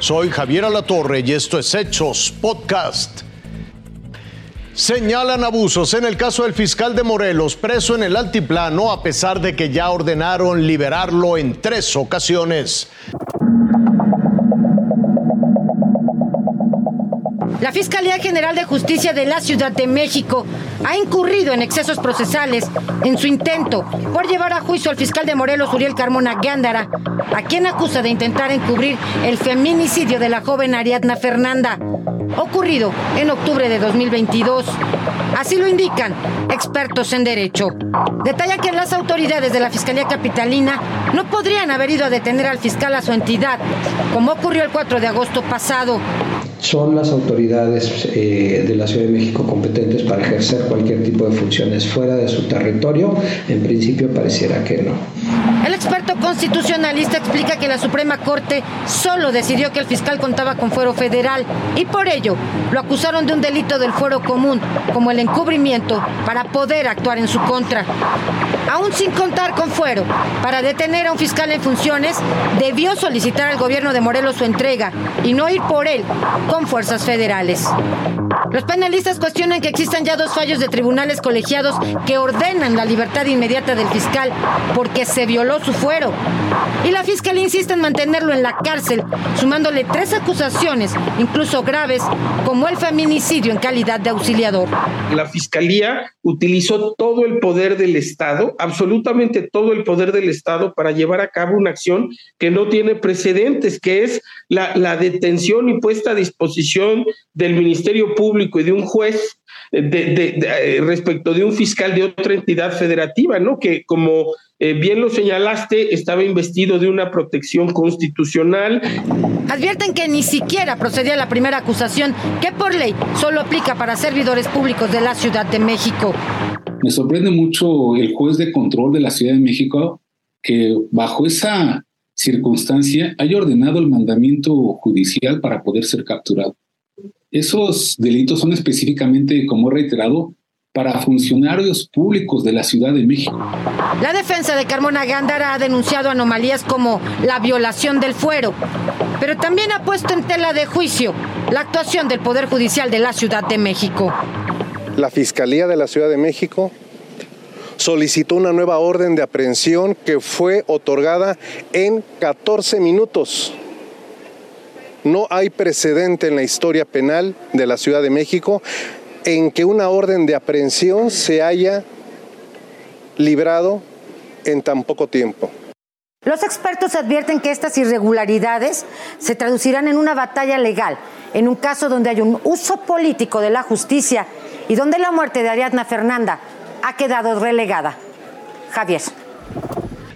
Soy Javier Alatorre y esto es Hechos Podcast. Señalan abusos en el caso del fiscal de Morelos, preso en el altiplano, a pesar de que ya ordenaron liberarlo en tres ocasiones. La Fiscalía General de Justicia de la Ciudad de México ha incurrido en excesos procesales en su intento por llevar a juicio al fiscal de Morelos, Uriel Carmona Gándara, a quien acusa de intentar encubrir el feminicidio de la joven Ariadna Fernanda, ocurrido en octubre de 2022. Así lo indican expertos en derecho. Detalla que las autoridades de la Fiscalía Capitalina no podrían haber ido a detener al fiscal a su entidad, como ocurrió el 4 de agosto pasado. Son las autoridades eh, de la Ciudad de México competentes para ejercer cualquier tipo de funciones fuera de su territorio. En principio pareciera que no. El experto constitucionalista explica que la Suprema Corte solo decidió que el fiscal contaba con fuero federal y por ello lo acusaron de un delito del fuero común, como el encubrimiento, para poder actuar en su contra. Aún sin contar con fuero, para detener a un fiscal en funciones, debió solicitar al gobierno de Morelos su entrega y no ir por él con fuerzas federales. Los penalistas cuestionan que existan ya dos fallos de tribunales colegiados que ordenan la libertad inmediata del fiscal porque se violó su fuero. Y la fiscal insiste en mantenerlo en la cárcel, sumándole tres acusaciones, incluso graves, como el feminicidio en calidad de auxiliador. La fiscalía utilizó todo el poder del Estado, absolutamente todo el poder del Estado, para llevar a cabo una acción que no tiene precedentes, que es la, la detención y puesta a disposición del Ministerio Público y de un juez de, eh, respecto de un fiscal de otra entidad federativa, ¿no? Que como eh, bien lo señalaste, estaba investido de una protección constitucional. Advierten que ni siquiera procedía la primera acusación, que por ley solo aplica para servidores públicos de la Ciudad de México. Me sorprende mucho el juez de control de la Ciudad de México que bajo esa circunstancia haya ordenado el mandamiento judicial para poder ser capturado. Esos delitos son específicamente, como he reiterado, para funcionarios públicos de la Ciudad de México. La defensa de Carmona Gándara ha denunciado anomalías como la violación del fuero, pero también ha puesto en tela de juicio la actuación del Poder Judicial de la Ciudad de México. La Fiscalía de la Ciudad de México solicitó una nueva orden de aprehensión que fue otorgada en 14 minutos. No hay precedente en la historia penal de la Ciudad de México en que una orden de aprehensión se haya librado en tan poco tiempo. Los expertos advierten que estas irregularidades se traducirán en una batalla legal, en un caso donde hay un uso político de la justicia y donde la muerte de Ariadna Fernanda ha quedado relegada. Javier.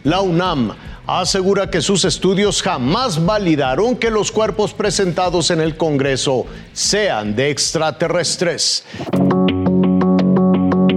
La UNAM asegura que sus estudios jamás validaron que los cuerpos presentados en el Congreso sean de extraterrestres.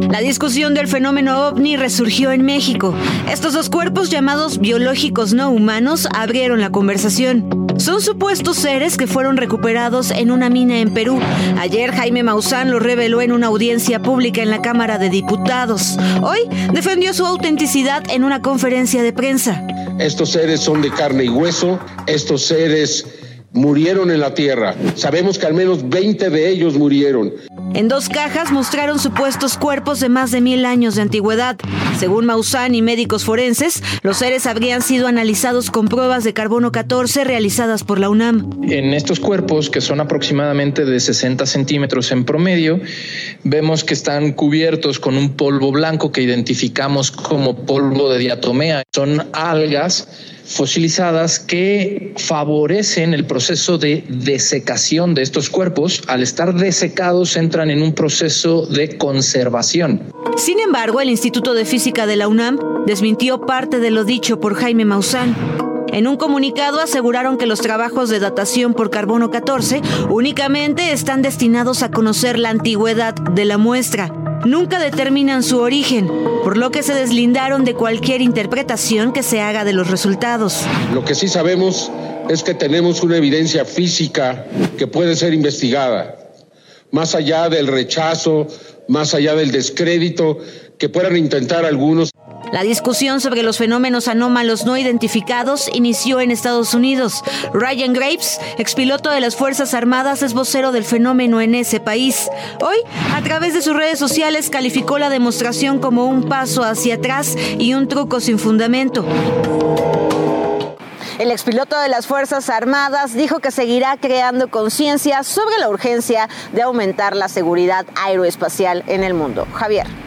La discusión del fenómeno ovni resurgió en México. Estos dos cuerpos llamados biológicos no humanos abrieron la conversación. Son supuestos seres que fueron recuperados en una mina en Perú. Ayer Jaime Maussan lo reveló en una audiencia pública en la Cámara de Diputados. Hoy defendió su autenticidad en una conferencia de prensa. Estos seres son de carne y hueso, estos seres murieron en la tierra. Sabemos que al menos 20 de ellos murieron. En dos cajas mostraron supuestos cuerpos de más de mil años de antigüedad. Según Maussan y médicos forenses, los seres habrían sido analizados con pruebas de carbono 14 realizadas por la UNAM. En estos cuerpos, que son aproximadamente de 60 centímetros en promedio, vemos que están cubiertos con un polvo blanco que identificamos como polvo de diatomea. Son algas fosilizadas que favorecen el proceso de desecación de estos cuerpos. Al estar desecados entran en un proceso de conservación. Sin embargo, el Instituto de Física de la UNAM desmintió parte de lo dicho por Jaime Maussan. En un comunicado aseguraron que los trabajos de datación por carbono 14 únicamente están destinados a conocer la antigüedad de la muestra nunca determinan su origen, por lo que se deslindaron de cualquier interpretación que se haga de los resultados. Lo que sí sabemos es que tenemos una evidencia física que puede ser investigada, más allá del rechazo, más allá del descrédito que puedan intentar algunos. La discusión sobre los fenómenos anómalos no identificados inició en Estados Unidos. Ryan Graves, expiloto de las Fuerzas Armadas, es vocero del fenómeno en ese país. Hoy, a través de sus redes sociales, calificó la demostración como un paso hacia atrás y un truco sin fundamento. El expiloto de las Fuerzas Armadas dijo que seguirá creando conciencia sobre la urgencia de aumentar la seguridad aeroespacial en el mundo. Javier.